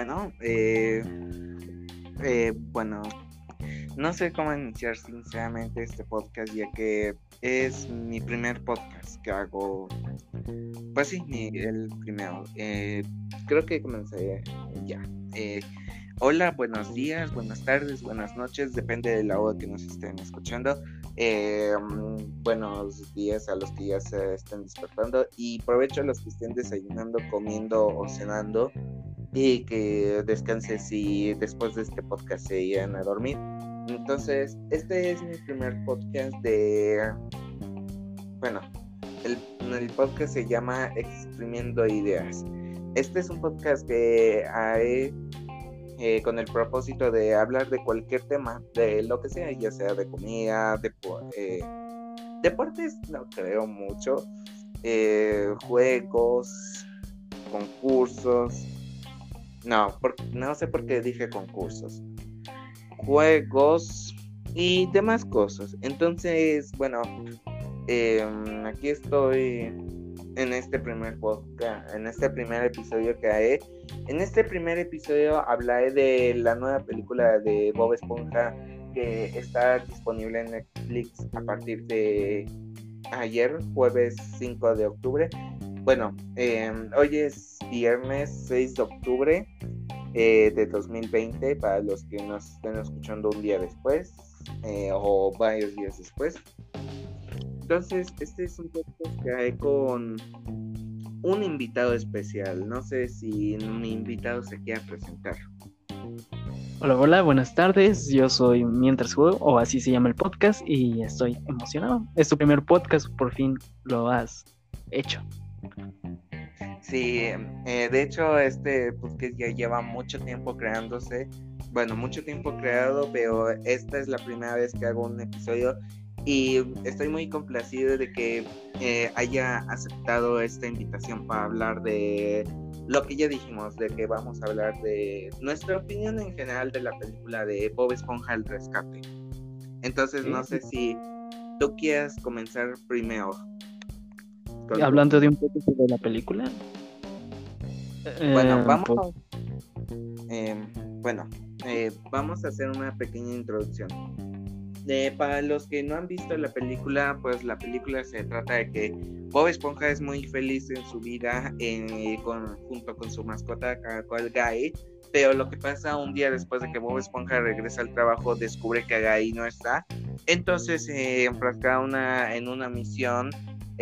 bueno, eh, eh, bueno, no sé cómo iniciar sinceramente este podcast ya que es mi primer podcast que hago. Pues sí, el primero. Eh, creo que comencé ya. Eh, hola, buenos días, buenas tardes, buenas noches, depende de la hora que nos estén escuchando. Eh, buenos días a los que ya se estén despertando y provecho a los que estén desayunando, comiendo o cenando y que descanse si después de este podcast se iban a dormir. Entonces, este es mi primer podcast de... Bueno, el, el podcast se llama Exprimiendo Ideas. Este es un podcast que hay eh, con el propósito de hablar de cualquier tema, de lo que sea, ya sea de comida, de, eh, deportes, no creo mucho, eh, juegos, concursos, no, no sé por qué dije concursos, juegos y demás cosas. Entonces, bueno, em, aquí estoy en este primer podcast, en este primer episodio que haré. En este primer episodio hablaré de la nueva película de Bob Esponja que está disponible en Netflix a partir de ayer, jueves 5 de octubre. Bueno, em, hoy es viernes 6 de octubre eh, de 2020 para los que nos estén escuchando un día después eh, o varios días después. Entonces, este es un podcast que hay con un invitado especial. No sé si mi invitado se quiere presentar. Hola, hola, buenas tardes. Yo soy Mientras Juego, o así se llama el podcast, y estoy emocionado. Es tu primer podcast, por fin lo has hecho. Sí, eh, de hecho este podcast ya lleva mucho tiempo creándose, bueno, mucho tiempo creado, pero esta es la primera vez que hago un episodio y estoy muy complacido de que eh, haya aceptado esta invitación para hablar de lo que ya dijimos, de que vamos a hablar de nuestra opinión en general de la película de Bob Esponja el rescate. Entonces no sé si tú quieres comenzar primero. Hablando de un poco sobre la película. Bueno, eh, vamos. Em, bueno, eh, vamos a hacer una pequeña introducción. para los que no han visto la película, pues la película se trata de que Bob Esponja es muy feliz en su vida eh, junto con su mascota, cual Guy. Pero lo que pasa un día después de que Bob Esponja regresa al trabajo, descubre que Guy no está. Entonces se enfrasca una, en una misión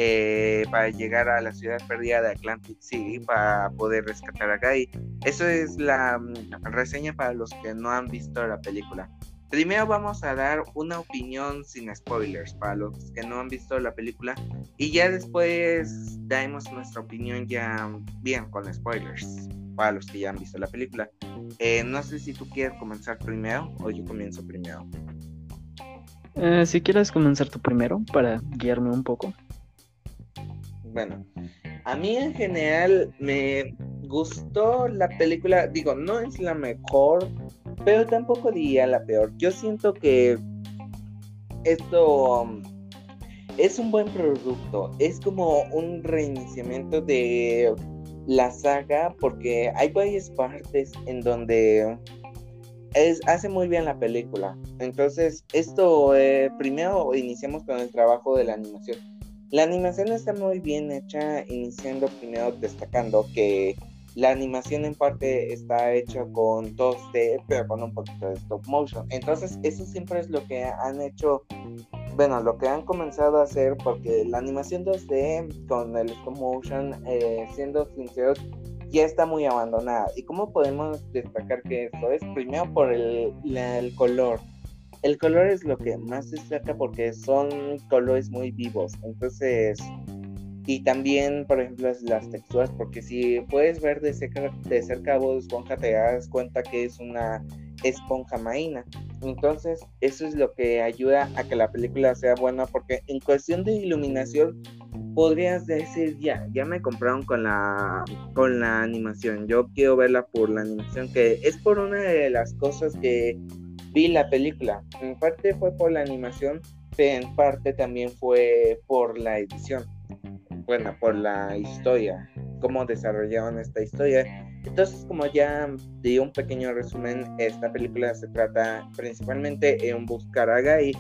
eh, para llegar a la ciudad perdida de Atlantic City para poder rescatar a Guy. Eso es la mm, reseña para los que no han visto la película. Primero vamos a dar una opinión sin spoilers para los que no han visto la película y ya después daremos nuestra opinión ya bien con spoilers para los que ya han visto la película. Eh, no sé si tú quieres comenzar primero o yo comienzo primero. Eh, si quieres comenzar tú primero para guiarme un poco. Bueno, a mí en general me gustó la película, digo, no es la mejor, pero tampoco diría la peor. Yo siento que esto um, es un buen producto, es como un reiniciamiento de la saga porque hay varias partes en donde es, hace muy bien la película. Entonces, esto eh, primero iniciamos con el trabajo de la animación la animación está muy bien hecha, iniciando primero destacando que la animación en parte está hecha con 2D, pero con un poquito de stop motion. Entonces, eso siempre es lo que han hecho, bueno, lo que han comenzado a hacer, porque la animación 2D con el stop motion, eh, siendo sinceros, ya está muy abandonada. ¿Y cómo podemos destacar que esto es? Primero por el, el color el color es lo que más destaca porque son colores muy vivos. Entonces, y también, por ejemplo, las texturas, porque si puedes ver de cerca, de cerca a vos Esponja, te das cuenta que es una esponja marina. Entonces, eso es lo que ayuda a que la película sea buena, porque en cuestión de iluminación, podrías decir, ya, ya me compraron con la, con la animación. Yo quiero verla por la animación, que es por una de las cosas que vi la película. En parte fue por la animación, pero en parte también fue por la edición. Bueno, por la historia, cómo desarrollaron esta historia. Entonces, como ya di un pequeño resumen, esta película se trata principalmente en buscar a Guy.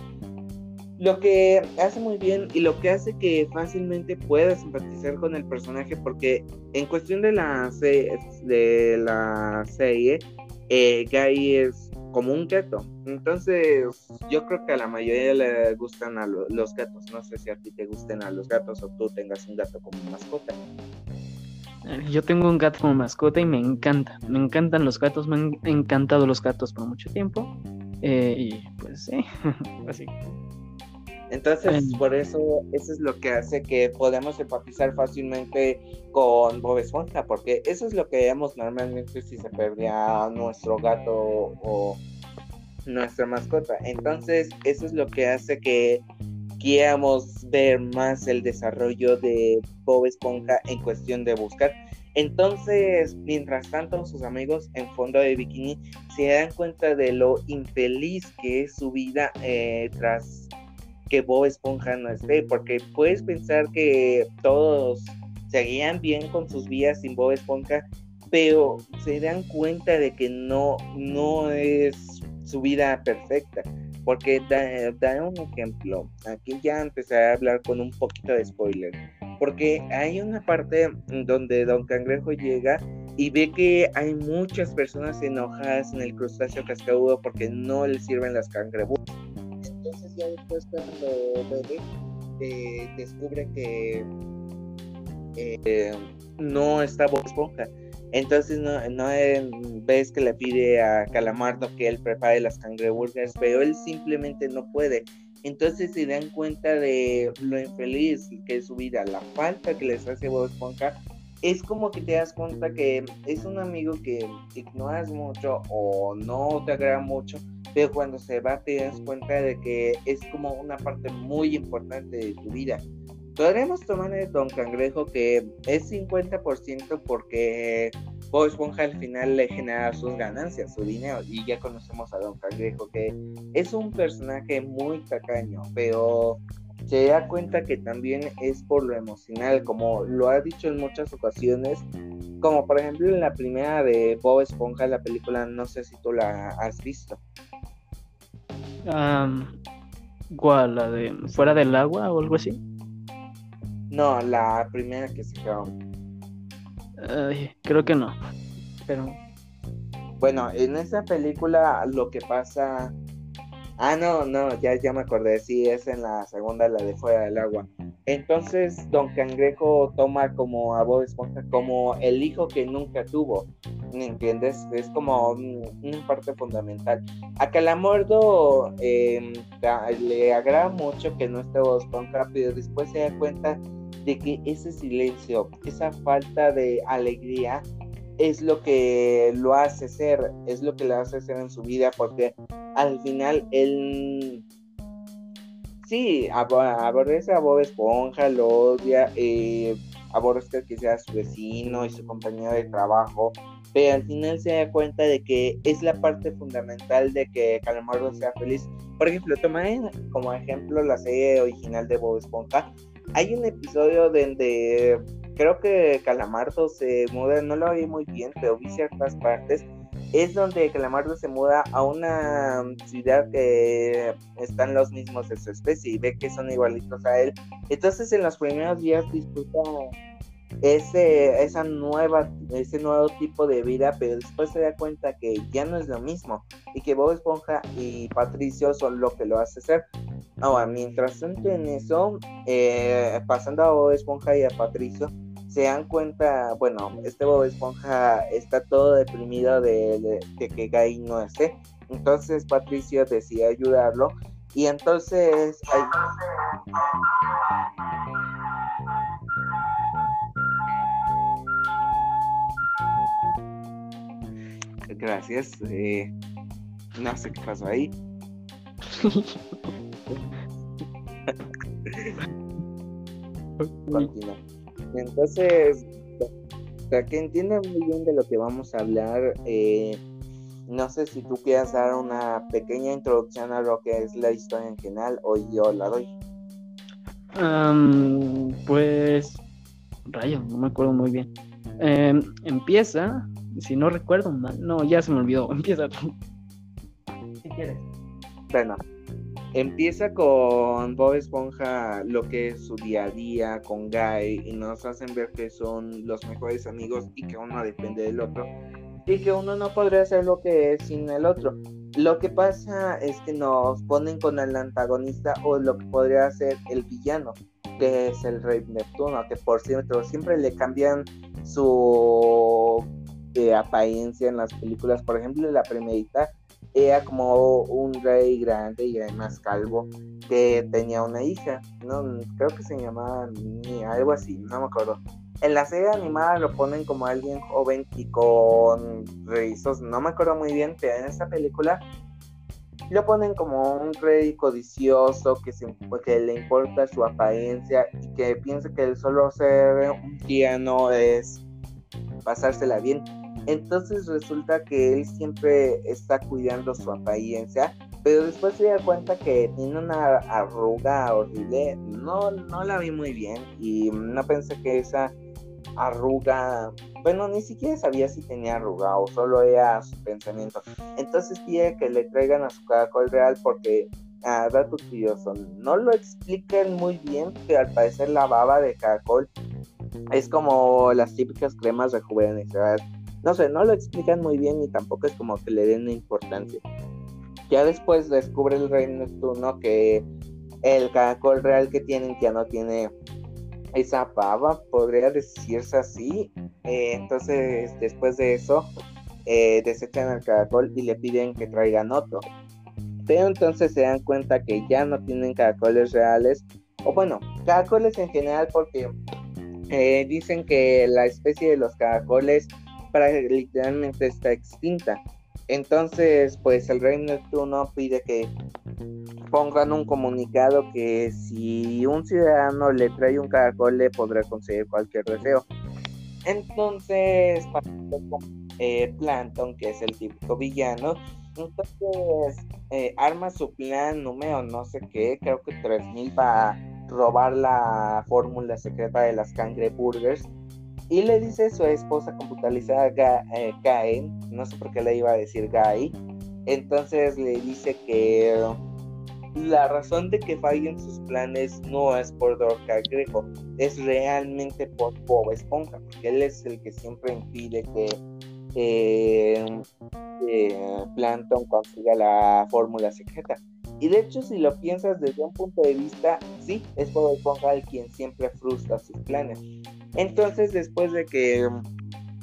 Lo que hace muy bien y lo que hace que fácilmente puedas simpatizar con el personaje, porque en cuestión de la, de la serie, eh, Guy es como un gato. Entonces, yo creo que a la mayoría le gustan a los gatos. No sé si a ti te gusten a los gatos o tú tengas un gato como mascota. Yo tengo un gato como mascota y me encanta. Me encantan los gatos, me han encantado los gatos por mucho tiempo. Eh, y pues sí, así. Entonces, por eso, eso es lo que hace que podamos empatizar fácilmente con Bob Esponja, porque eso es lo que haríamos normalmente si se perdía nuestro gato o nuestra mascota. Entonces, eso es lo que hace que quieramos ver más el desarrollo de Bob Esponja en cuestión de buscar. Entonces, mientras tanto, sus amigos en fondo de bikini se dan cuenta de lo infeliz que es su vida eh, tras que Bob Esponja no esté, porque puedes pensar que todos seguían bien con sus vidas sin Bob Esponja, pero se dan cuenta de que no, no es su vida perfecta. Porque da, un ejemplo, aquí ya empecé a hablar con un poquito de spoiler, porque hay una parte donde Don Cangrejo llega y ve que hay muchas personas enojadas en el crustáceo cascarudo porque no le sirven las cangreburgas. Ya después cuando bebe, eh, descubre que eh, no está Bob Esponja entonces no, no ves que le pide a Calamardo que él prepare las cangreburgers, pero él simplemente no puede. Entonces se dan cuenta de lo infeliz que es su vida, la falta que les hace Bob Esponja. Es como que te das cuenta que es un amigo que ignoras mucho o no te agrada mucho, pero cuando se va te das cuenta de que es como una parte muy importante de tu vida. Podremos tomar el Don Cangrejo que es 50% porque Bob Esponja al final le genera sus ganancias, su dinero. Y ya conocemos a Don Cangrejo que es un personaje muy tacaño, pero se da cuenta que también es por lo emocional, como lo ha dicho en muchas ocasiones, como por ejemplo en la primera de Bob Esponja, la película, no sé si tú la has visto. ¿Cuál? ¿La de Fuera del Agua o algo así? No, la primera que sacaron. creo que no. Pero. Bueno, en esa película lo que pasa. Ah, no, no, ya, ya me acordé. Sí, es en la segunda, la de Fuera del Agua. Entonces, Don Cangrejo toma como a Bob Esponja como el hijo que nunca tuvo. ¿Me entiendes? Es como una parte fundamental. A Calamardo eh, le agrada mucho que no esté Bob Esponja, pero después se da cuenta de que ese silencio, esa falta de alegría es lo que lo hace ser, es lo que le hace ser en su vida, porque al final él sí, aborrece a Bob Esponja, lo odia, eh, aborrece que sea su vecino y su compañero de trabajo, pero al final se da cuenta de que es la parte fundamental de que Calamardo sea feliz. Por ejemplo, toma como ejemplo la serie original de Bob Esponja, hay un episodio donde creo que Calamardo se muda, no lo vi muy bien, pero vi ciertas partes. Es donde Calamardo se muda a una ciudad que están los mismos de su especie y ve que son igualitos a él. Entonces en los primeros días disfruta ese, esa nueva, ese nuevo tipo de vida, pero después se da cuenta que ya no es lo mismo y que Bob Esponja y Patricio son lo que lo hace ser. Ahora, mientras tanto en eso, eh, pasando a Bob Esponja y a Patricio, se dan cuenta, bueno, este Bob Esponja está todo deprimido de, de que Guy no esté. Entonces Patricio decide ayudarlo y entonces... Gracias. Eh, no sé qué pasó ahí. Entonces, para que entiendan muy bien de lo que vamos a hablar, eh, no sé si tú quieras dar una pequeña introducción a lo que es la historia en general o yo la doy. pues, rayos, no me acuerdo muy bien. Em, empieza si no recuerdo mal, no, ya se me olvidó, empieza tú. Si quieres. Bueno, empieza con Bob Esponja lo que es su día a día con Guy y nos hacen ver que son los mejores amigos y que uno depende del otro y que uno no podría hacer lo que es sin el otro. Lo que pasa es que nos ponen con el antagonista o lo que podría ser el villano, que es el Rey Neptuno, que por cierto siempre le cambian su eh, apariencia en las películas. Por ejemplo, la primerita era como un rey grande y además calvo que tenía una hija, no creo que se llamaba algo así, no me acuerdo. En la serie animada lo ponen como alguien joven y con rizos, no me acuerdo muy bien, pero en esta película lo ponen como un rey codicioso que, se, que le importa su apariencia y que piensa que el solo ser un no es pasársela bien. Entonces resulta que él siempre está cuidando su apariencia, pero después se da cuenta que tiene una arruga horrible. No, no la vi muy bien y no pensé que esa arruga, bueno, ni siquiera sabía si tenía arruga o solo era su pensamiento. Entonces pide que le traigan a su caracol real porque, ah, dato curioso, no lo explican muy bien, pero al parecer la baba de caracol es como las típicas cremas rejuvenecedoras. No sé, no lo explican muy bien y tampoco es como que le den importancia. Ya después descubre el rey Neptuno que el caracol real que tienen ya no tiene esa baba, podría decirse así. Eh, entonces, después de eso, eh, desechan al caracol y le piden que traigan otro. Pero entonces se dan cuenta que ya no tienen caracoles reales, o bueno, caracoles en general, porque eh, dicen que la especie de los caracoles literalmente está extinta. Entonces, pues el rey Neptuno pide que pongan un comunicado que si un ciudadano le trae un caracol le podrá conseguir cualquier deseo. Entonces, eh, Planton, que es el típico villano, entonces eh, arma su plan número no sé qué, creo que 3000 para robar la fórmula secreta de las cangreburgers. Y le dice su esposa computarizada Gae, no sé por qué le iba a decir Guy, entonces le dice que la razón de que fallen sus planes no es por Doc Greco, es realmente por Bob Esponja, porque él es el que siempre impide que eh, eh, Planton consiga la fórmula secreta. Y de hecho, si lo piensas desde un punto de vista, sí, es Bob Esponja el quien siempre frustra sus planes. Entonces, después de que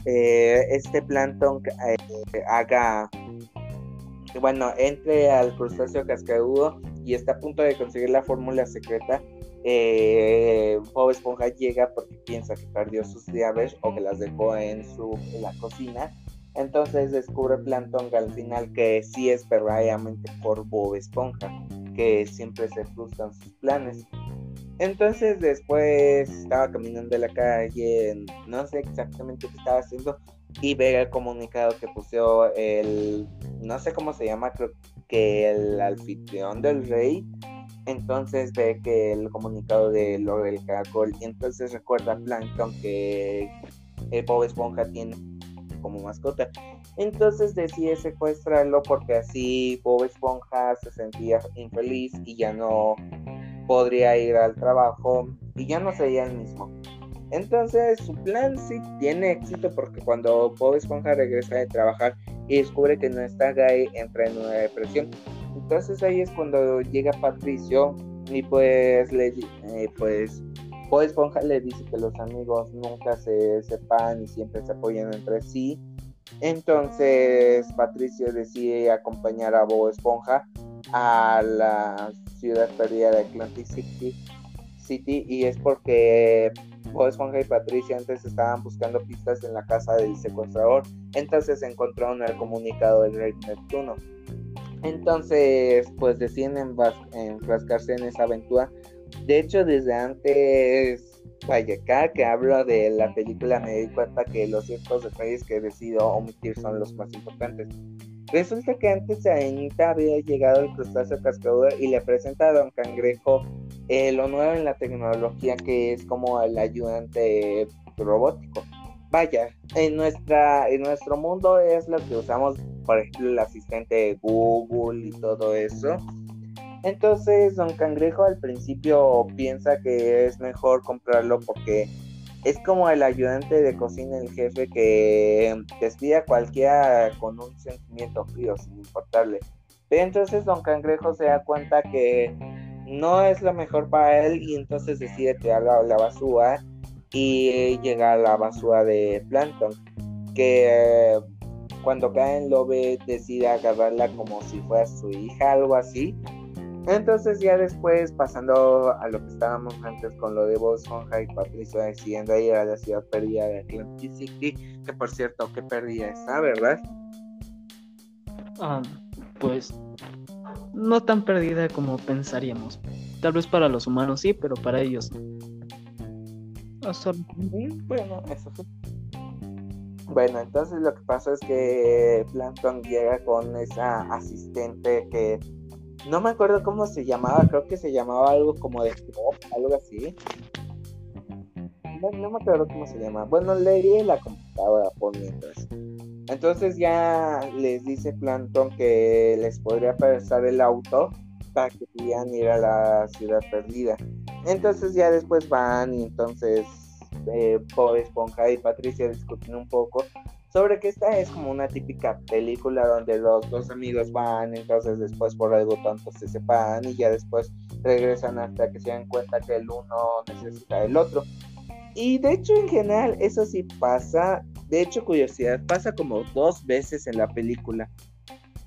eh, este Planton haga bueno, entre al crustáceo cascarudo y está a punto de conseguir la fórmula secreta, eh, Bob Esponja llega porque piensa que perdió sus llaves o que las dejó en, su, la cocina. Entonces descubre Plantón al final que sí es verdaderamente por Bob Esponja, que siempre se frustran sus planes. Entonces después estaba caminando en la calle, no sé exactamente qué estaba haciendo, y ve el comunicado que puso el, no sé cómo se llama, creo que el anfitrión del rey. Entonces ve que el comunicado de lo del caracol, y entonces recuerda a Plankton que el Bob Esponja tiene como mascota. Entonces decide secuestrarlo porque así Bob Esponja se sentía infeliz y ya no podría ir al trabajo y ya no sería el mismo. Entonces su plan sí tiene éxito porque cuando Bob Esponja regresa de trabajar y descubre que no está gay, entra en una depresión. Entonces ahí es cuando llega Patricio y pues le eh, pues Bob Esponja le dice que los amigos nunca se sepan y siempre se apoyan entre sí. Entonces Patricio decide acompañar a Bob Esponja a la ciudad perdida de Atlantic City, y es porque Bob Esponja y Patricia antes estaban buscando pistas en la casa del secuestrador, entonces encontraron el comunicado del rey Neptuno. Entonces, pues deciden enfrascarse en esa aventura. De hecho, desde antes, vaya, acá que hablo de la película me di cuenta que los ciertos detalles que decido omitir son los más importantes. Resulta que antes a Anita había llegado el crustáceo cascador y le presenta a Don Cangrejo eh, lo nuevo en la tecnología que es como el ayudante robótico. vaya, en nuestra, en nuestro mundo es lo que usamos, por ejemplo, el asistente de Google y todo eso. Entonces, Don Cangrejo al principio piensa que es mejor comprarlo porque es como el ayudante de cocina, el jefe que despide a cualquiera con un sentimiento frío, sin importarle. Pero entonces Don Cangrejo se da cuenta que no es lo mejor para él y entonces decide tirar la, la basura y llega a la basura de Plankton, que cuando cae en Lobe decide agarrarla como si fuera su hija, algo así. Entonces ya después, pasando a lo que estábamos antes con lo de Bob Esponja y Patricia decidiendo ir a la ciudad perdida de Atlantic City, que por cierto, que perdida está, ¿verdad? Ah, pues no tan perdida como pensaríamos. Tal vez para los humanos sí, pero para ellos no. Bueno, eso sí. Bueno, entonces lo que pasa es que Plankton llega con esa asistente que no me acuerdo cómo se llamaba, creo que se llamaba algo como de algo así. No, me acuerdo cómo se llama. Bueno, leí la computadora por mientras. Entonces ya les dice Plankton que les podría prestar el auto para que pudieran ir a la ciudad perdida. Entonces ya después van y entonces eh, Esponja y Patricia discuten un poco sobre que esta es como una típica película donde los dos amigos van, entonces después por algo tonto se separan y ya después regresan hasta que se dan cuenta que el uno necesita el otro. Y de hecho en general eso sí pasa, de hecho curiosidad, pasa como dos veces en la película.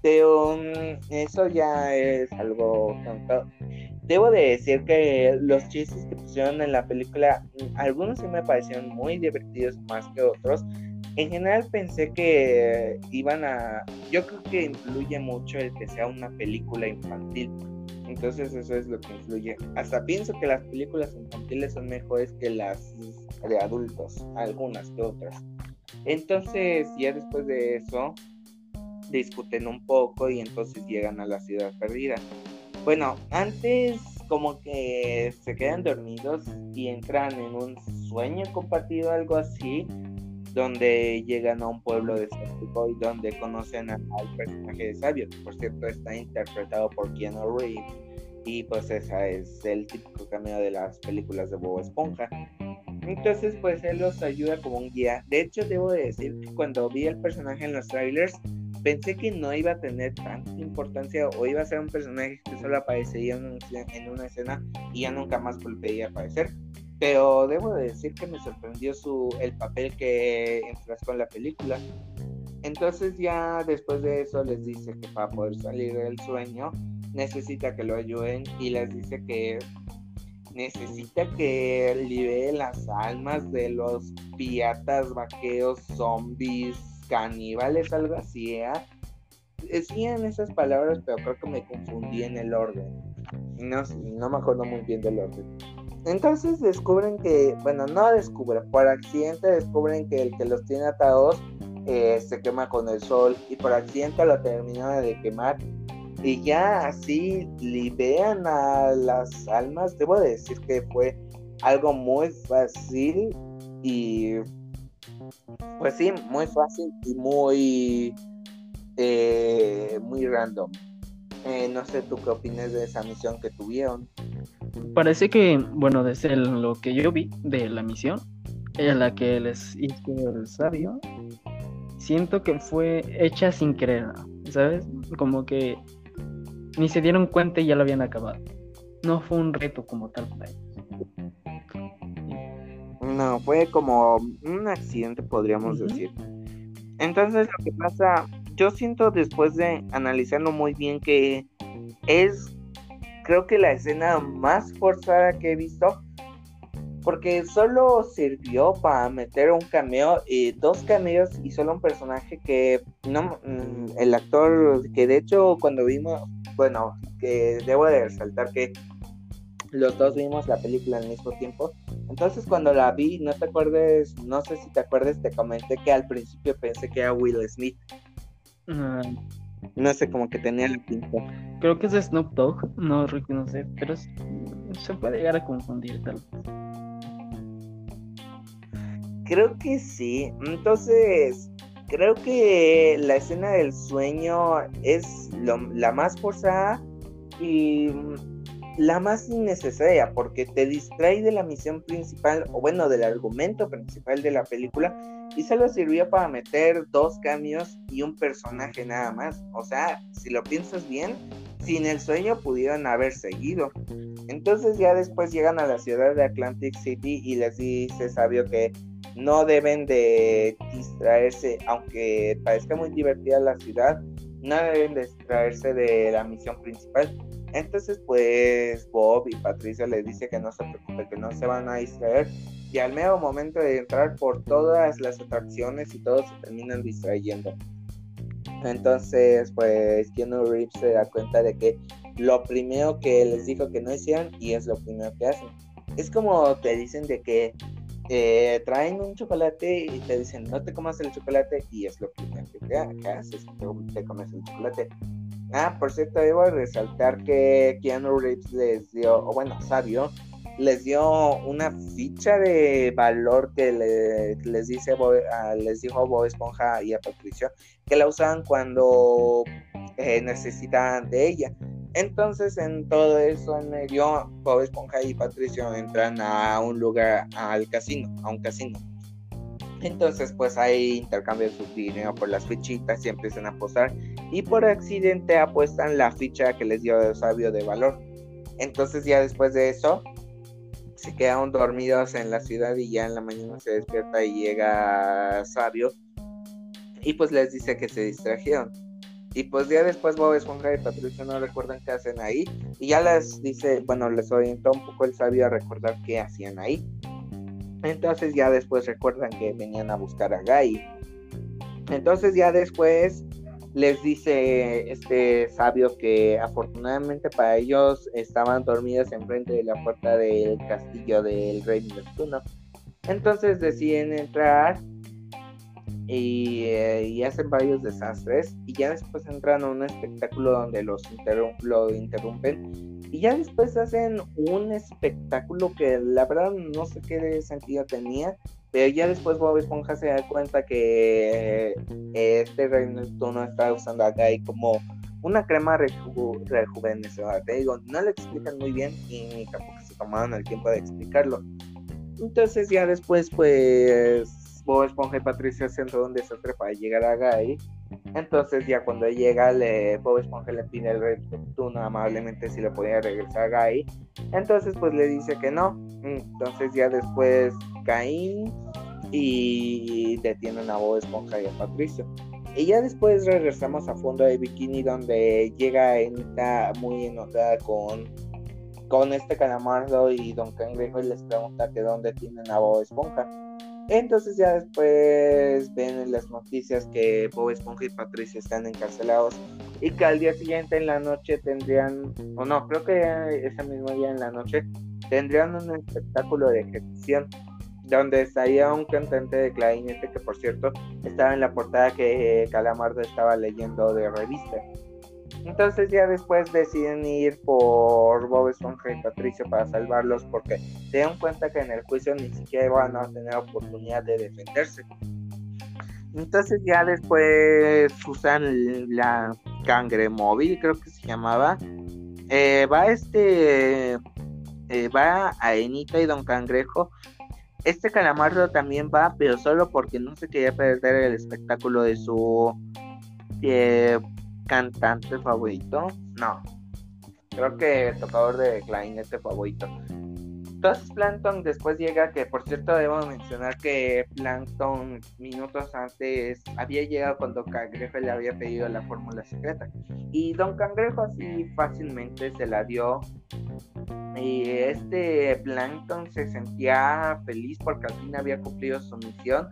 Pero eso ya es algo tonto. Debo de decir que los chistes que pusieron en la película, algunos sí me parecieron muy divertidos más que otros en general pensé que iban a... Yo creo que influye mucho el que sea una película infantil. Entonces eso es lo que influye. Hasta pienso que las películas infantiles son mejores que las de adultos, algunas que otras. Entonces ya después de eso discuten un poco y entonces llegan a la ciudad perdida. Bueno, antes como que se quedan dormidos y entran en un sueño compartido, algo así, donde llegan a un pueblo de desértico y donde conocen al personaje de Sabio, por cierto está interpretado por Keanu Reeves y pues esa es el típico cameo de las películas de Bob Esponja. Entonces pues él los ayuda como un guía. De hecho debo de decir que cuando vi el personaje en los trailers pensé que no iba a tener tanta importancia o iba a ser un personaje que solo aparecería en, una escena y ya nunca más volvería a aparecer pero debo de decir que me sorprendió su el papel que enfrascó en la película. Entonces ya después de eso les dice que para poder salir del sueño necesita que lo ayuden y les dice que necesita que libere las almas de los piratas, vaqueros, zombies, caníbales, algo así. ¿eh? Decían esas palabras, pero creo que me confundí en el orden. No, no me acuerdo muy bien del orden. Entonces descubren que, bueno, no descubren, por accidente descubren que el que los tiene atados eh, se quema con el sol y por accidente lo terminan de quemar y ya así liberan a las almas. Debo decir que fue algo muy fácil y pues sí, muy fácil y muy eh, muy random. Eh, no sé tú qué opinas de esa misión que tuvieron parece que, bueno, desde lo que yo vi de la misión, en la que les hizo el sabio, siento que fue hecha sin querer, ¿sabes? Como que ni se dieron cuenta y ya lo habían acabado. No fue un reto como tal para ellos. No, fue como un accidente, podríamos decir. Entonces, lo que pasa, yo siento después de analizarlo muy bien que es creo que la escena más forzada que he visto, porque solo sirvió para meter un cameo, y dos cameos y solo un personaje que no, mm, el actor que de hecho cuando vimos, bueno, que debo de resaltar que los dos vimos la película al mismo tiempo. Entonces cuando la vi, no te acuerdes, no sé si te acuerdas, te comenté que al principio pensé que era Will Smith. No sé, como que tenía el pinta. Creo que es de Snoop Dogg, no, no sé, pero se puede llegar a confundir tal vez. Creo que sí. Entonces, creo que la escena del sueño es la más forzada y la más innecesaria porque te distrae de la misión principal o bueno del argumento principal de la película y solo sirvió para meter dos cambios y un personaje nada más. O sea, si lo piensas bien, sin el sueño pudieron haber seguido. Entonces ya después llegan a la ciudad de Atlantic City y les dice Sabio que no deben de distraerse, aunque parezca muy divertida la ciudad, no deben distraerse de la misión principal. Entonces pues Bob y Patricia les dice que no se preocupe, que no se van a distraer y al medio momento de entrar por todas las atracciones y todos se terminan distrayendo. Entonces pues Keanu Reeves se da cuenta de que lo primero que les dijo que no hicieran y es lo primero que hacen. Es como te dicen de que eh, traen un chocolate y te dicen no te comas el chocolate y es lo primero que, te, haces, te comes el chocolate. Ah, por cierto, debo resaltar que Keanu Reeves les dio, o bueno, Sabio, les dio una ficha de valor que les dice les dijo Bob Esponja y a Patricio que la usaban cuando eh, necesitaban de ella. Entonces en todo eso en medio Bob Esponja y Patricio entran a un lugar al casino, a un casino. Entonces pues hay intercambio de su dinero por las fichitas y empiezan a posar y por accidente apuestan la ficha que les dio el sabio de valor. Entonces ya después de eso se quedaron dormidos en la ciudad y ya en la mañana se despierta y llega sabio y pues les dice que se distrajeron. Y pues ya después Bob Esponja y Patricio no recuerdan qué hacen ahí. Y ya les dice, bueno, les orientó un poco el sabio a recordar qué hacían ahí. Entonces ya después recuerdan que venían a buscar a Guy. Entonces ya después les dice este sabio que afortunadamente para ellos estaban dormidos enfrente de la puerta del castillo del rey Neptuno. Entonces deciden entrar y, eh, hacen varios desastres y ya después entran a un espectáculo donde los lo interrumpen y ya después hacen un espectáculo que la verdad no sé qué sentido tenía pero ya después Bob Esponja se da cuenta que eh, este Rey no está usando acá Guy como una crema reju rejuvenecedora. Te digo, no lo explican muy bien y tampoco se tomaron el tiempo de explicarlo. Entonces ya después pues Bob Esponja y Patricia hacen todo un desastre para llegar a Guy. Entonces ya cuando llega le, Bob Esponja le pide Rey Neptuno amablemente si le podía regresar a Guy. Entonces pues le dice que no. Entonces ya después Caín y detienen a Bob Esponja y a Patricio. Y ya después regresamos a fondo de Bikini donde llega Enita muy enojada con, con este calamardo y Don Cangrejo y les pregunta que dónde tienen a Bob Esponja. Entonces ya después ven en las noticias que Bob Esponja y Patricia están encarcelados y que al día siguiente en la noche tendrían, o no, creo que ese mismo día en la noche tendrían un espectáculo de ejecución donde estaría un cantante de clarinete que por cierto estaba en la portada que Calamardo estaba leyendo de revista. Entonces ya después deciden ir por Bob Esponja y Patricio para salvarlos porque se cuenta que en el juicio ni siquiera van a tener oportunidad de defenderse. Entonces ya después usan la cangre móvil, creo que se llamaba. Eh, va este, eh, va a Enita y Don Cangrejo. Este calamardo también va, pero solo porque no se quería perder el espectáculo de su eh, cantante favorito. No. Creo que el tocador de clarinete favorito. Entonces Plankton después llega, que por cierto debo mencionar que Plankton minutos antes había llegado cuando Cangrejo le había pedido la fórmula secreta. Y Don Cangrejo así fácilmente se la dio. Y este Plankton se sentía feliz porque al fin había cumplido su misión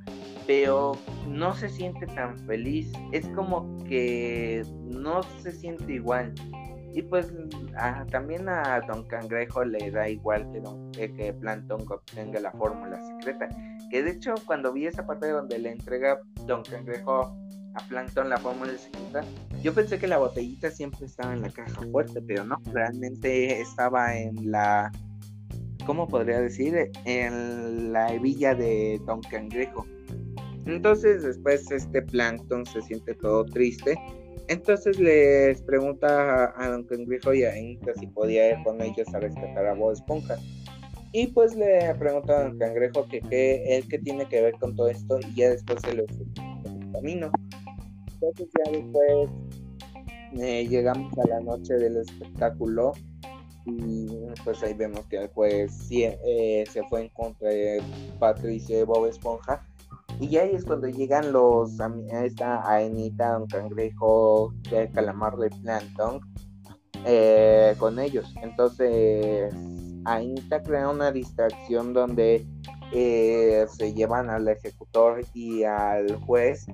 pero no se siente tan feliz. Es como que no se siente igual. Y pues también a Don Cangrejo le da igual que, que Plankton obtenga la fórmula secreta. Que de hecho cuando vi esa parte donde le entrega Don Cangrejo a Plankton la fórmula secreta, yo pensé que la botellita siempre estaba en la caja fuerte, pero no, realmente estaba en la ¿cómo podría decir? En la hebilla de Don Cangrejo. Entonces después este Plankton se siente todo triste. Entonces les pregunta a, Don Cangrejo y a Anita si podía ir con ellos a rescatar a Bob Esponja. Y pues le pregunta a Don Cangrejo que, qué él que tiene que ver con todo esto y ya después se lo camino. Entonces ya después eh, llegamos a la noche del espectáculo y pues ahí vemos que el juez eh, se fue en contra de Patricia y Bob Esponja y ahí es cuando llegan los esta Aenita, Don Cangrejo, el Calamar de Plankton eh, con ellos. Entonces Aenita crea una distracción donde se llevan al ejecutor y al juez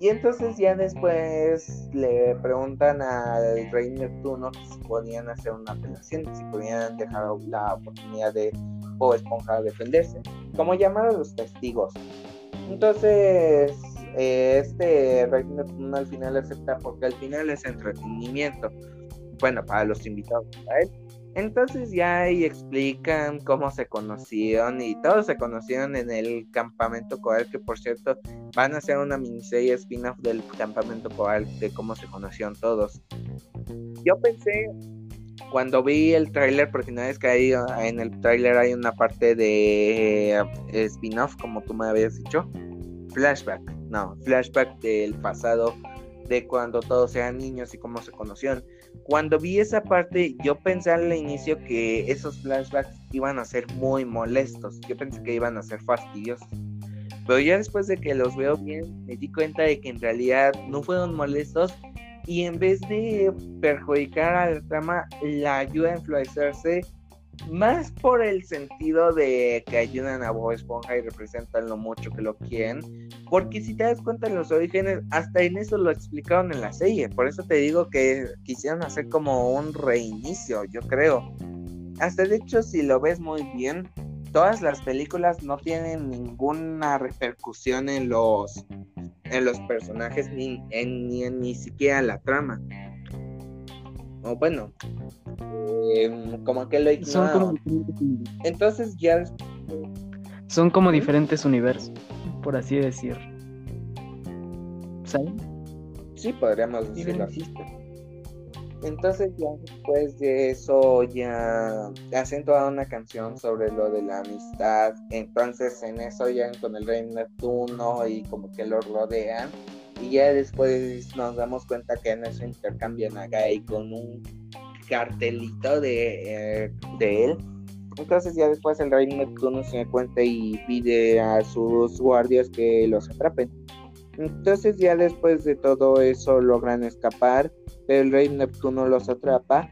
y entonces ya después le preguntan al rey Neptuno si podían hacer una apelación, si podían dejar la oportunidad de o Esponja defenderse, como llamar a los testigos. Entonces, eh, este rey Neptuno al final acepta porque al final es entretenimiento. Bueno, para los invitados, para él. Entonces ya ahí explican cómo se conocieron y todos se conocieron en el campamento coral, que por cierto van a hacer una miniserie spin-off del campamento coral de cómo se conocieron todos. Yo pensé cuando vi el tráiler, porque no es que ahí en el tráiler hay una parte de eh, spin-off, como tú me habías dicho, flashback, no, flashback del pasado de cuando todos eran niños y cómo se conocieron. Cuando vi esa parte, yo pensé al inicio que esos flashbacks iban a ser muy molestos. Yo pensé que iban a ser fastidiosos. Pero ya después de que los veo bien, me di cuenta de que en realidad no fueron molestos y en vez de perjudicar a la trama, la ayuda a influenciarse más por el sentido de que ayudan a Bob Esponja y representan lo mucho que lo quieren, porque si te das cuenta en los orígenes, hasta en eso lo explicaron en la serie, por eso te digo que quisieron hacer como un reinicio, yo creo. Hasta de hecho, si lo ves muy bien, todas las películas no tienen ninguna repercusión en los en los personajes ni en ni, ni siquiera la trama. O bueno, Em, como que lo Son Entonces ya... Son como diferentes universos, por así decir. ¿Saben? Sí, podríamos decirlo así. Entonces ya después de eso ya hacen toda una canción sobre lo de la amistad. Entonces en eso ya con el rey Neptuno y como que lo rodean. Y ya después nos damos cuenta que en eso intercambian a Guy con un cartelito de, eh, de él. Entonces ya después el rey Neptuno se cuenta y pide a sus guardias que los atrapen. Entonces ya después de todo eso logran escapar, pero el rey Neptuno los atrapa.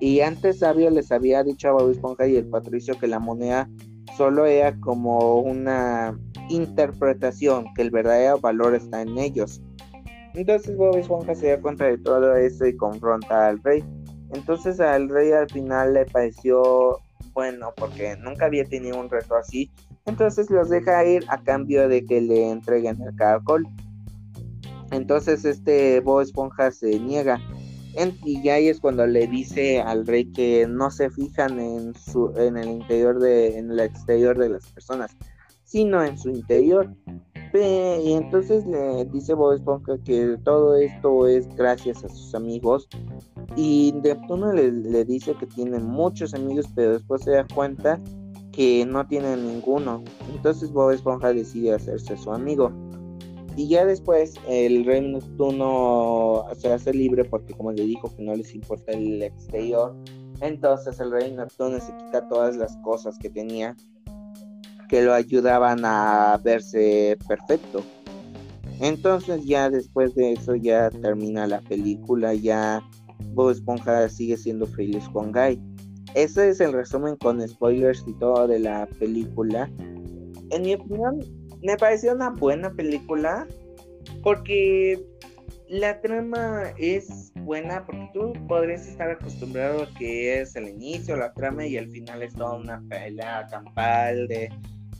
Y antes Sabio les había dicho a Bob Esponja y el Patricio que la moneda solo era como una interpretación, que el verdadero valor está en ellos. Entonces Bob Esponja se da cuenta de todo eso y confronta al rey. Entonces al rey al final le pareció bueno porque nunca había tenido un reto así. Entonces los deja ir a cambio de que le entreguen el caracol. Entonces este Bob Esponja se niega. y ahí es cuando le dice al rey que no se fijan en en el interior de en el exterior de las personas, sino en su interior y entonces le dice Bob Esponja que todo esto es gracias a sus amigos. Y Neptuno le, dice que tiene muchos amigos, pero después se da cuenta que no tiene ninguno. Entonces Bob Esponja decide hacerse su amigo. Y ya después el rey Neptuno se hace libre porque como le dijo que no les importa el exterior. Entonces el rey Neptuno se quita todas las cosas que tenía que lo ayudaban a verse perfecto. Entonces ya después de eso ya termina la película, ya Bob Esponja sigue siendo feliz con Guy. Ese es el resumen con spoilers y todo de la película. En mi opinión, me pareció una buena película porque la trama es buena porque tú podrías estar acostumbrado a que es el inicio, la trama y el final es toda una pelea campal de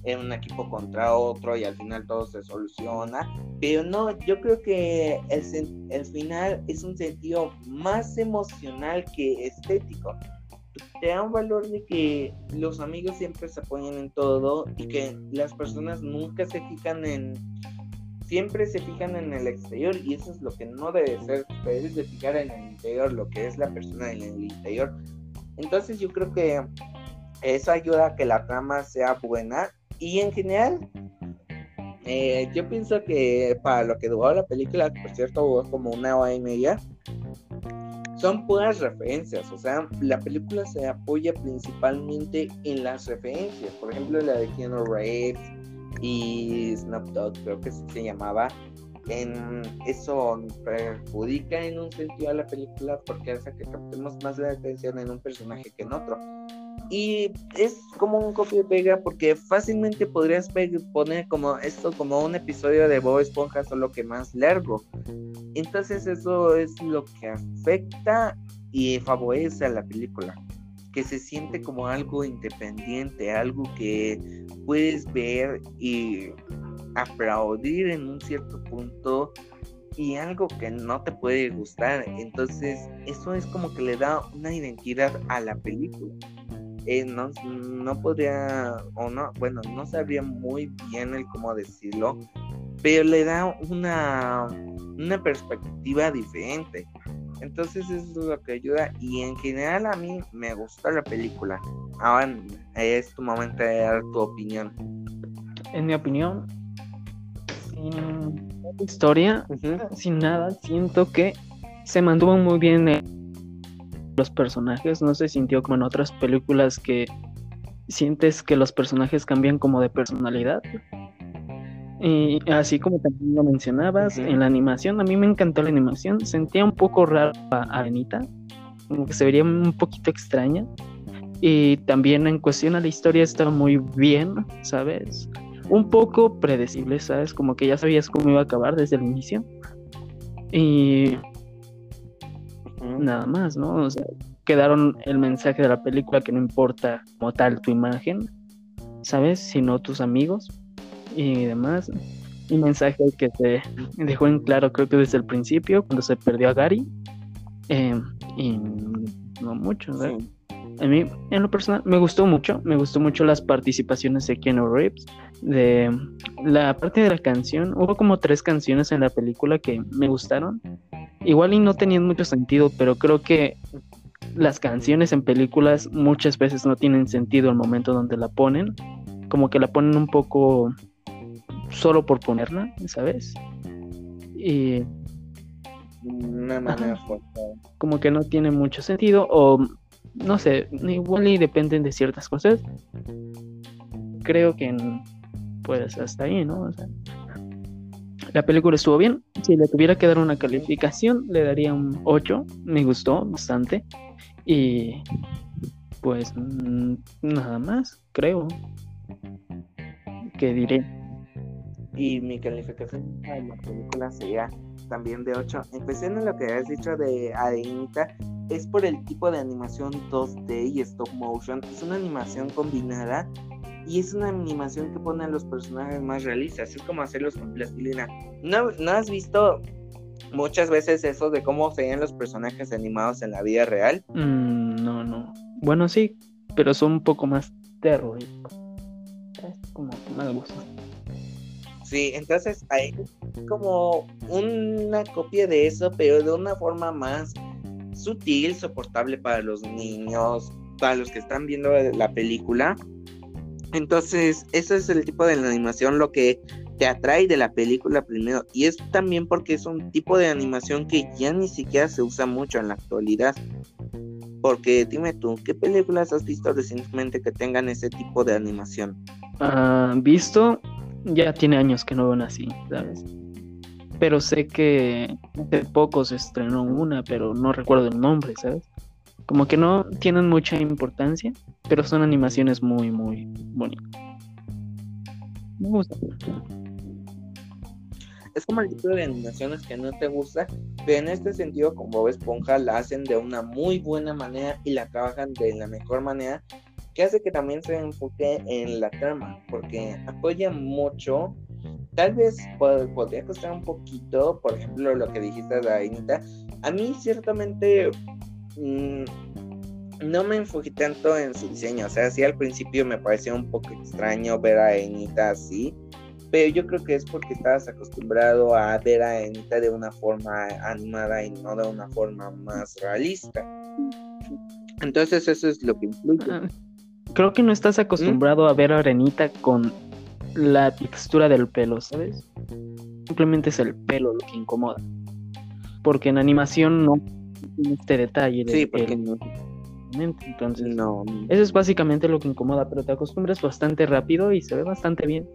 en un equipo contra otro y al final todo se soluciona. Pero no, yo creo que el, el final es un sentido más emocional que estético. te da un valor de que los amigos siempre se apoyan en todo y que las personas nunca se fijan en siempre se fijan en el exterior y eso es lo que no debe ser, debes de fijar en el interior, lo que es la persona en el interior. Entonces yo creo que eso ayuda a que la trama sea buena y en general eh, yo pienso que para lo que duró la película, por cierto, hubo como una hora y media, son puras referencias, o sea, la película se apoya principalmente en las referencias, por ejemplo la de Keanu Reeves y Snoop creo que se llamaba, eso perjudica en un sentido a la película porque hace que captemos más la atención en un personaje que en otro. Y es como un copia y pega porque fácilmente podrías poner como esto como un episodio de Bob Esponja solo que más largo. Entonces eso es lo que afecta y favorece a la película. Que se siente como algo independiente, algo que puedes ver y aplaudir en un cierto punto y algo que no te puede gustar. Entonces eso es como que le da una identidad a la película. Eh, no, no podría, o no, bueno, no sabría muy bien el cómo decirlo, pero le da una, una perspectiva diferente. Entonces eso es lo que ayuda y en general a mí me gusta la película. Ahora es tu momento de dar tu opinión. En mi opinión, sin historia, sin nada, siento que se mantuvo muy bien los personajes, no se sintió como en otras películas que sientes que los personajes cambian como de personalidad. Y así como también lo mencionabas, en la animación, a mí me encantó la animación, sentía un poco raro a Anita, como que se vería un poquito extraña. Y también en cuestión a la historia estaba muy bien, ¿sabes? Un poco predecible, ¿sabes? Como que ya sabías cómo iba a acabar desde el inicio. Y nada más, ¿no? O sea, quedaron el mensaje de la película que no importa como tal tu imagen, ¿sabes? Sino tus amigos y demás. Un mensaje que se dejó en claro creo que desde el principio, cuando se perdió a Gary. Eh, y no mucho, ¿verdad? A mí, en lo personal, me gustó mucho. Me gustó mucho las participaciones de Keanu Reeves. De la parte de la canción, hubo como tres canciones en la película que me gustaron. Igual y no tenían mucho sentido, pero creo que las canciones en películas muchas veces no tienen sentido al momento donde la ponen. Como que la ponen un poco solo por ponerla, ¿sabes? Y. Una manera Como que no tiene mucho sentido, o no sé, igual y dependen de ciertas cosas. Creo que pues hasta ahí, ¿no? O sea, la película estuvo bien. Si le tuviera que dar una calificación, le daría un 8. Me gustó bastante. Y pues nada más, creo. Que diré. Y mi calificación a la película sería también de 8. Empecé en lo que has dicho de Adenita. Es por el tipo de animación 2D y stop motion. Es una animación combinada y es una animación que pone a los personajes más realistas. Es como hacerlos con plastilina. ¿No, ¿No has visto muchas veces eso de cómo se ven los personajes animados en la vida real? Mm, no, no. Bueno, sí, pero son un poco más terroríficos. Es como más gusto. Sí, entonces hay como una copia de eso, pero de una forma más sutil, soportable para los niños, para los que están viendo la película. Entonces, ese es el tipo de animación lo que te atrae de la película primero. Y es también porque es un tipo de animación que ya ni siquiera se usa mucho en la actualidad. Porque dime tú, ¿qué películas has visto recientemente que tengan ese tipo de animación? Ah, visto, ya tiene años que no ven así, ¿sabes? Pero sé que hace poco se estrenó una, pero no recuerdo el nombre, ¿sabes? Como que no tienen mucha importancia, pero son animaciones muy, muy bonitas. Me gusta. Es como el tipo de animaciones que no te gusta, pero en este sentido, como Bob Esponja la hacen de una muy buena manera y la trabajan de la mejor manera, que hace que también se enfoque en la trama, porque apoya mucho. Tal vez podría costar un poquito, por ejemplo, lo que dijiste de Ainita. A mí, ciertamente, Mm, no me enfoqué tanto en su diseño. O sea, sí al principio me pareció un poco extraño ver a Enita así. Pero yo creo que es porque estabas acostumbrado a ver a Enita de una forma animada y no de una forma más realista. Entonces eso es lo que influye. Creo que no estás acostumbrado a ver a Arenita con la textura del pelo, ¿sabes? Simplemente es el pelo lo que incomoda. Porque en animación no tiene este detalle. sí, porque no. Entonces, no. Eso es básicamente lo que incomoda, pero te acostumbras bastante rápido y se ve bastante bien.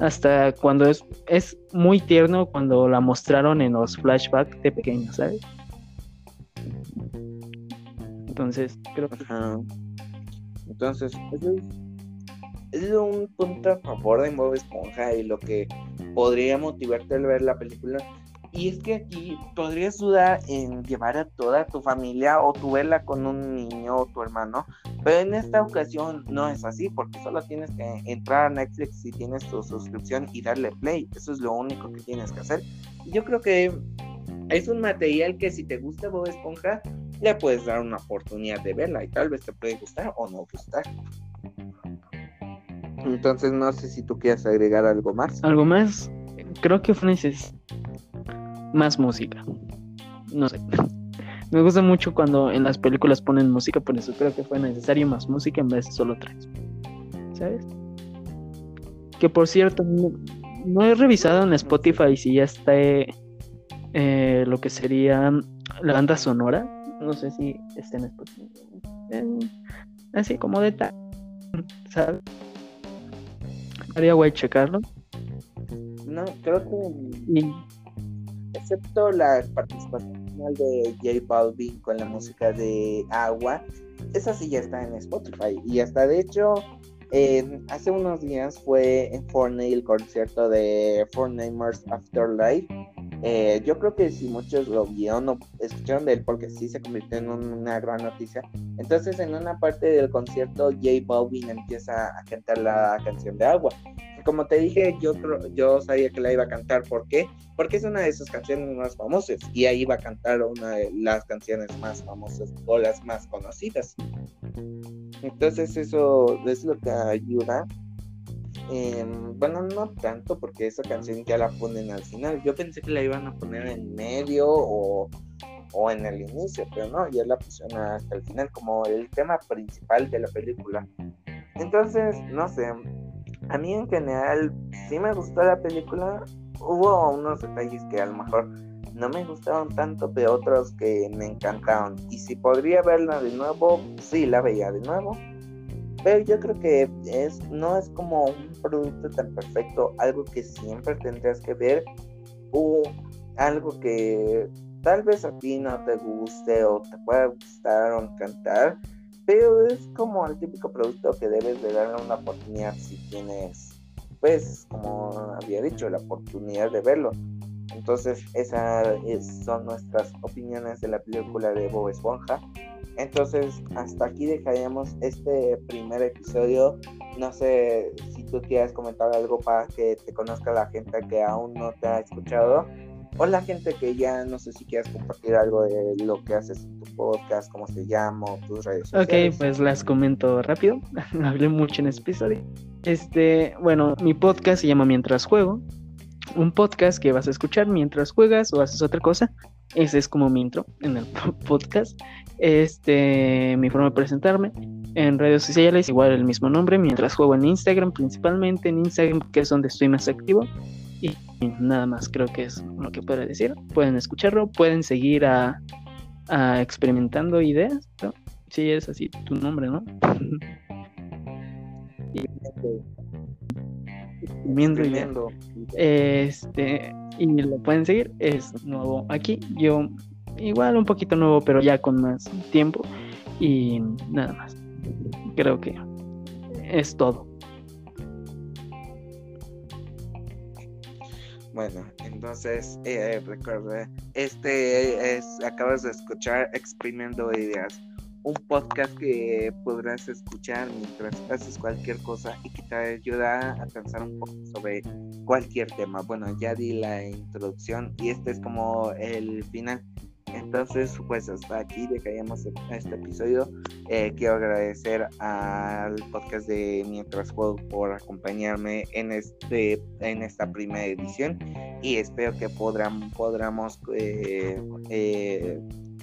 Hasta cuando es, es muy tierno cuando la mostraron en los flashbacks de pequeño, ¿sabes? Entonces, creo que. Entonces, es, un punto a favor de Bob Esponja y lo que podría motivarte al ver la película. Y es que aquí podrías dudar en llevar a toda tu familia o tu verla con un niño o tu hermano, pero en esta ocasión no es así porque solo tienes que entrar a Netflix si tienes tu suscripción y darle play. Eso es lo único que tienes que hacer. Yo creo que es un material que si te gusta Bob Esponja, le puedes dar una oportunidad de verla y tal vez te puede gustar o no gustar. Entonces no sé si tú quieres agregar algo más. Algo más. Creo que necesario más música. No sé. Me gusta mucho cuando en las películas ponen música, por eso creo que fue necesario más música en vez de solo tres. ¿Sabes? Que por cierto, no, he revisado en Spotify si ya está eh, lo que sería la banda sonora no sé si estén en así como de tal, ¿sabes? Haría guay checarlo. No, creo que. Excepto la participación de J Balvin con la música de Agua, esa sí ya está en Spotify. Y hasta de hecho, hace unos días fue en Fortnite el concierto de Fortnite Afterlife eh, yo creo que si muchos lo vieron o escucharon de él, porque sí se convirtió en una gran noticia. Entonces, en una parte del concierto, J Balvin empieza a cantar la canción de Agua. Como te dije, yo, yo sabía que la iba a cantar. ¿Por qué? Porque es una de sus canciones más famosas y ahí va a cantar una de las canciones más famosas o las más conocidas. Entonces, eso es lo que ayuda Em, bueno, no tanto porque esa canción ya la ponen al final. Yo pensé que la iban a poner en medio o, en el inicio, pero no, ya la pusieron hasta el final como el tema principal de la película. Entonces, no sé, a mí en general sí me gustó la película. Hubo unos detalles que a lo mejor no me gustaron tanto, pero otros que me encantaron. Y si podría verla de nuevo, sí la veía de nuevo pero yo creo que es, no es como un producto tan perfecto, algo que siempre tendrías que ver o algo que tal vez a ti no te guste o te pueda gustar o encantar, pero es como el típico producto que debes de darle una oportunidad si tienes, pues, como había dicho, la oportunidad de verlo. Entonces, esas son nuestras opiniones de la película de Bob Esponja. Entonces, hasta aquí dejaríamos este primer episodio. No sé si tú quieres comentar algo para que te conozca la gente que aún no te ha escuchado. O la gente que ya no sé si quieres compartir algo de lo que haces en tu podcast, cómo se llama, tus redes sociales. Ok, pues las comento rápido. Hablé mucho en este episodio. Este, bueno, mi podcast se llama Mientras Juego. Un podcast que vas a escuchar mientras juegas o haces otra cosa. Ese es como mi intro en el podcast. Este, mi forma de presentarme. En redes sociales, igual el mismo nombre, mientras juego en Instagram, principalmente en Instagram, que es donde estoy más activo. Y nada más, creo que es lo que puedo decir. Pueden escucharlo, pueden seguir a, experimentando ideas. ¿no? Sí, es así tu nombre, ¿no? Exprimiendo. Este, y lo pueden seguir. Es nuevo aquí. Yo, igual un poquito nuevo, pero ya con más tiempo. Y nada más. Creo que es todo. Bueno, entonces eh, recuerda, este es, acabas de escuchar Exprimiendo Ideas un podcast que podrás escuchar mientras haces cualquier cosa y que te ayuda a pensar un poco sobre cualquier tema. Bueno, ya di la introducción y este es como el final. Entonces, pues hasta aquí dejaríamos este episodio. Eh, quiero agradecer al podcast de Mientras Juego por acompañarme en, este, en esta primera edición y espero que podrán, podamos eh, eh,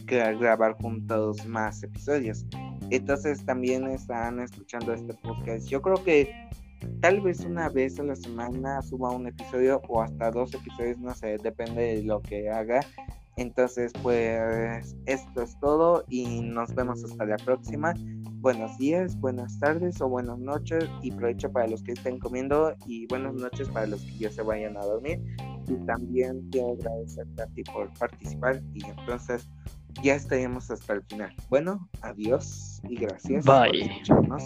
grabar juntos más episodios. Entonces también están escuchando este podcast. Yo creo que tal vez una vez a la semana suba un episodio o hasta dos episodios, no sé, depende de lo que haga. Entonces, pues esto es todo y nos vemos hasta la próxima. Buenos días, buenas tardes o buenas noches y provecho para los que estén comiendo y buenas noches para los que ya se vayan a dormir. Y también quiero agradecerte a ti por participar y entonces ya estaremos hasta el final. Bueno, adiós y gracias Bye. por escucharnos.